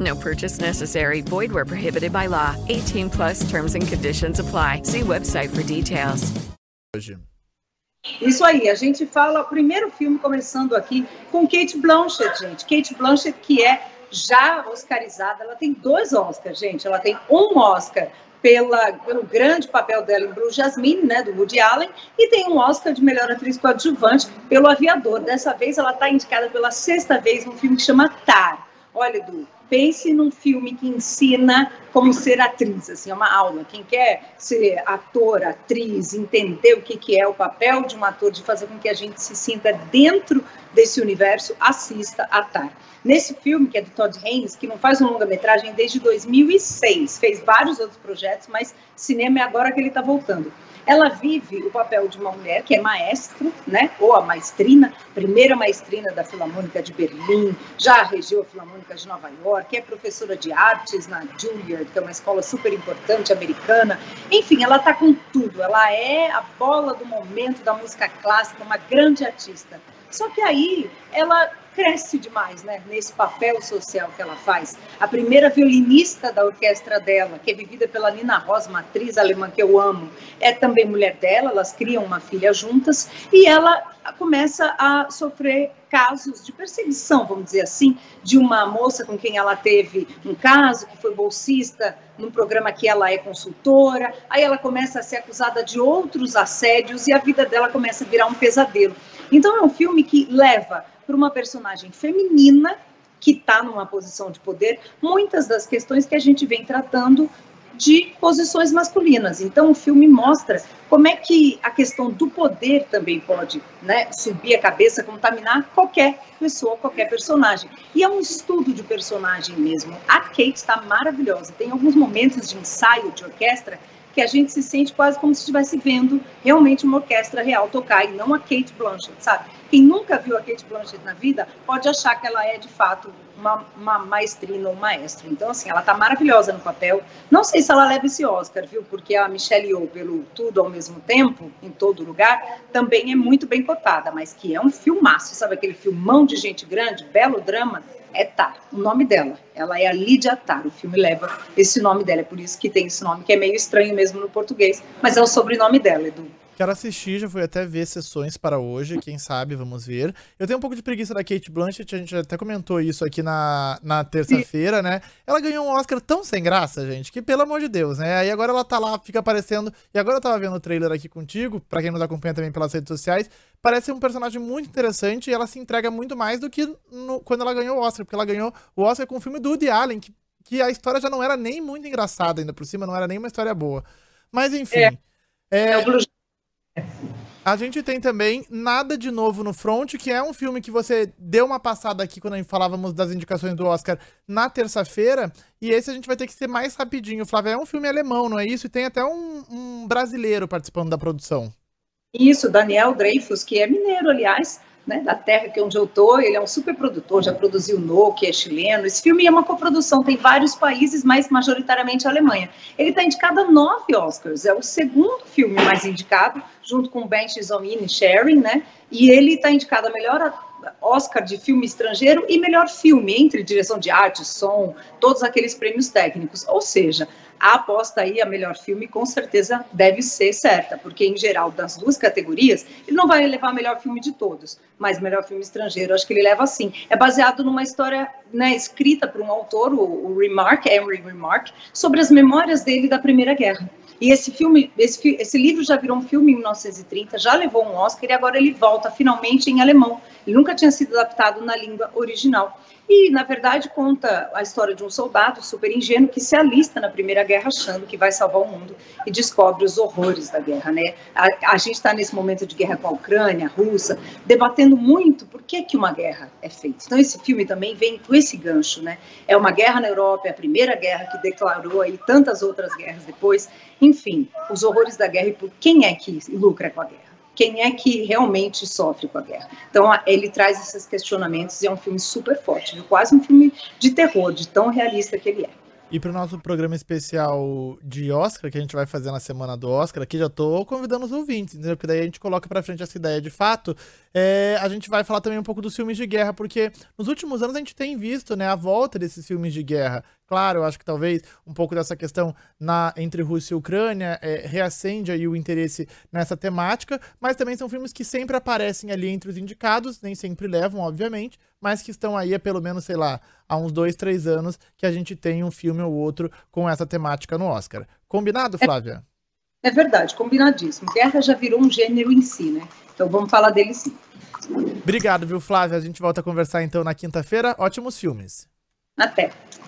No purchase necessary. Void where prohibited by law. 18 plus terms and conditions apply. See website for details. Isso aí, a gente fala o primeiro filme começando aqui com Kate Blanchett, gente. Kate Blanchett que é já oscarizada, ela tem dois Oscars, gente. Ela tem um Oscar pela, pelo grande papel dela em Blue Jasmine, né, do Woody Allen, e tem um Oscar de melhor atriz coadjuvante pelo Aviador. Dessa vez ela está indicada pela sexta vez num filme que chama Tar. Olha, Edu, pense num filme que ensina como ser atriz, assim, é uma aula. Quem quer ser ator, atriz, entender o que, que é o papel de um ator, de fazer com que a gente se sinta dentro desse universo, assista a Tar. Nesse filme, que é do Todd Haynes, que não faz um longa-metragem desde 2006, fez vários outros projetos, mas cinema é agora que ele está voltando. Ela vive o papel de uma mulher que é maestra, né, ou a maestrina, primeira maestrina da Filarmônica de Berlim, já regiu a Filarmônica de Nova York, é professora de artes na Juilliard, que é uma escola super importante americana. Enfim, ela está com tudo. Ela é a bola do momento da música clássica, uma grande artista. Só que aí ela cresce demais, né, nesse papel social que ela faz. A primeira violinista da orquestra dela, que é vivida pela Nina Ross, uma atriz alemã que eu amo, é também mulher dela, elas criam uma filha juntas, e ela começa a sofrer casos de perseguição, vamos dizer assim, de uma moça com quem ela teve um caso, que foi bolsista num programa que ela é consultora, aí ela começa a ser acusada de outros assédios e a vida dela começa a virar um pesadelo. Então é um filme que leva para uma personagem feminina que está numa posição de poder muitas das questões que a gente vem tratando de posições masculinas. Então, o filme mostra como é que a questão do poder também pode né, subir a cabeça, contaminar qualquer pessoa, qualquer personagem. E é um estudo de personagem mesmo. A Kate está maravilhosa. Tem alguns momentos de ensaio de orquestra que a gente se sente quase como se estivesse vendo realmente uma orquestra real tocar e não a Kate Blanchett, sabe? Quem nunca viu a Kate Blanchett na vida pode achar que ela é de fato uma, uma maestrina ou maestro. Então, assim, ela tá maravilhosa no papel. Não sei se ela leva esse Oscar, viu? Porque a Michelle Yeoh, pelo Tudo ao Mesmo Tempo, em todo lugar, também é muito bem cotada, mas que é um filmaço, sabe? Aquele filmão de gente grande, belo drama, é Tar, o nome dela. Ela é a Lídia Tar, o filme leva esse nome dela, é por isso que tem esse nome, que é meio estranho mesmo no português, mas é o sobrenome dela, Edu. Quero assistir, já fui até ver sessões para hoje, quem sabe, vamos ver. Eu tenho um pouco de preguiça da Kate Blanchett, a gente até comentou isso aqui na, na terça-feira, né? Ela ganhou um Oscar tão sem graça, gente, que pelo amor de Deus, né? Aí agora ela tá lá, fica aparecendo. E agora eu tava vendo o trailer aqui contigo, para quem nos acompanha também pelas redes sociais. Parece um personagem muito interessante e ela se entrega muito mais do que no, quando ela ganhou o Oscar, porque ela ganhou o Oscar com o filme do Woody Allen, que, que a história já não era nem muito engraçada ainda por cima, não era nem uma história boa. Mas enfim. É, é, é o Blue a gente tem também Nada de Novo no Front, que é um filme que você deu uma passada aqui quando falávamos das indicações do Oscar na terça-feira. E esse a gente vai ter que ser mais rapidinho. Flávio, é um filme alemão, não é isso? E tem até um, um brasileiro participando da produção. Isso, Daniel Dreyfus, que é mineiro, aliás, né, da terra que é onde eu tô, ele é um super produtor, já produziu No, que é chileno. Esse filme é uma coprodução, tem vários países, mas majoritariamente a Alemanha. Ele está indicado a nove Oscars, é o segundo filme mais indicado, junto com Benches on In Sharing, né? E ele está indicado a melhor Oscar de filme estrangeiro e melhor filme, entre direção de arte, som, todos aqueles prêmios técnicos. Ou seja, a aposta aí a melhor filme com certeza deve ser certa, porque em geral das duas categorias ele não vai levar melhor filme de todos, mas melhor filme estrangeiro acho que ele leva sim. É baseado numa história né, escrita por um autor, o, o Remark, Henry Remark, sobre as memórias dele da Primeira Guerra. E esse filme, esse, esse livro já virou um filme em 1930, já levou um Oscar e agora ele volta finalmente em alemão. Ele nunca tinha sido adaptado na língua original. E, na verdade, conta a história de um soldado super ingênuo que se alista na Primeira Guerra achando que vai salvar o mundo e descobre os horrores da guerra, né? A, a gente está nesse momento de guerra com a Ucrânia, a Rússia, debatendo muito por que, que uma guerra é feita. Então, esse filme também vem com esse gancho, né? É uma guerra na Europa, é a primeira guerra que declarou aí tantas outras guerras depois. Enfim, os horrores da guerra e por quem é que lucra com a guerra quem é que realmente sofre com a guerra. Então, ele traz esses questionamentos e é um filme super forte, viu? quase um filme de terror, de tão realista que ele é. E para o nosso programa especial de Oscar, que a gente vai fazer na semana do Oscar, aqui já estou convidando os ouvintes, entendeu? Porque daí a gente coloca para frente essa ideia de fato. É, a gente vai falar também um pouco dos filmes de guerra, porque nos últimos anos a gente tem visto né, a volta desses filmes de guerra. Claro, eu acho que talvez um pouco dessa questão na, entre Rússia e Ucrânia é, reacende aí o interesse nessa temática, mas também são filmes que sempre aparecem ali entre os indicados, nem sempre levam, obviamente, mas que estão aí há pelo menos, sei lá, há uns dois, três anos que a gente tem um filme ou outro com essa temática no Oscar. Combinado, Flávia? É, é verdade, combinadíssimo. Guerra já virou um gênero em si, né? Então vamos falar dele sim. Obrigado, viu, Flávia? A gente volta a conversar então na quinta-feira. Ótimos filmes. Até.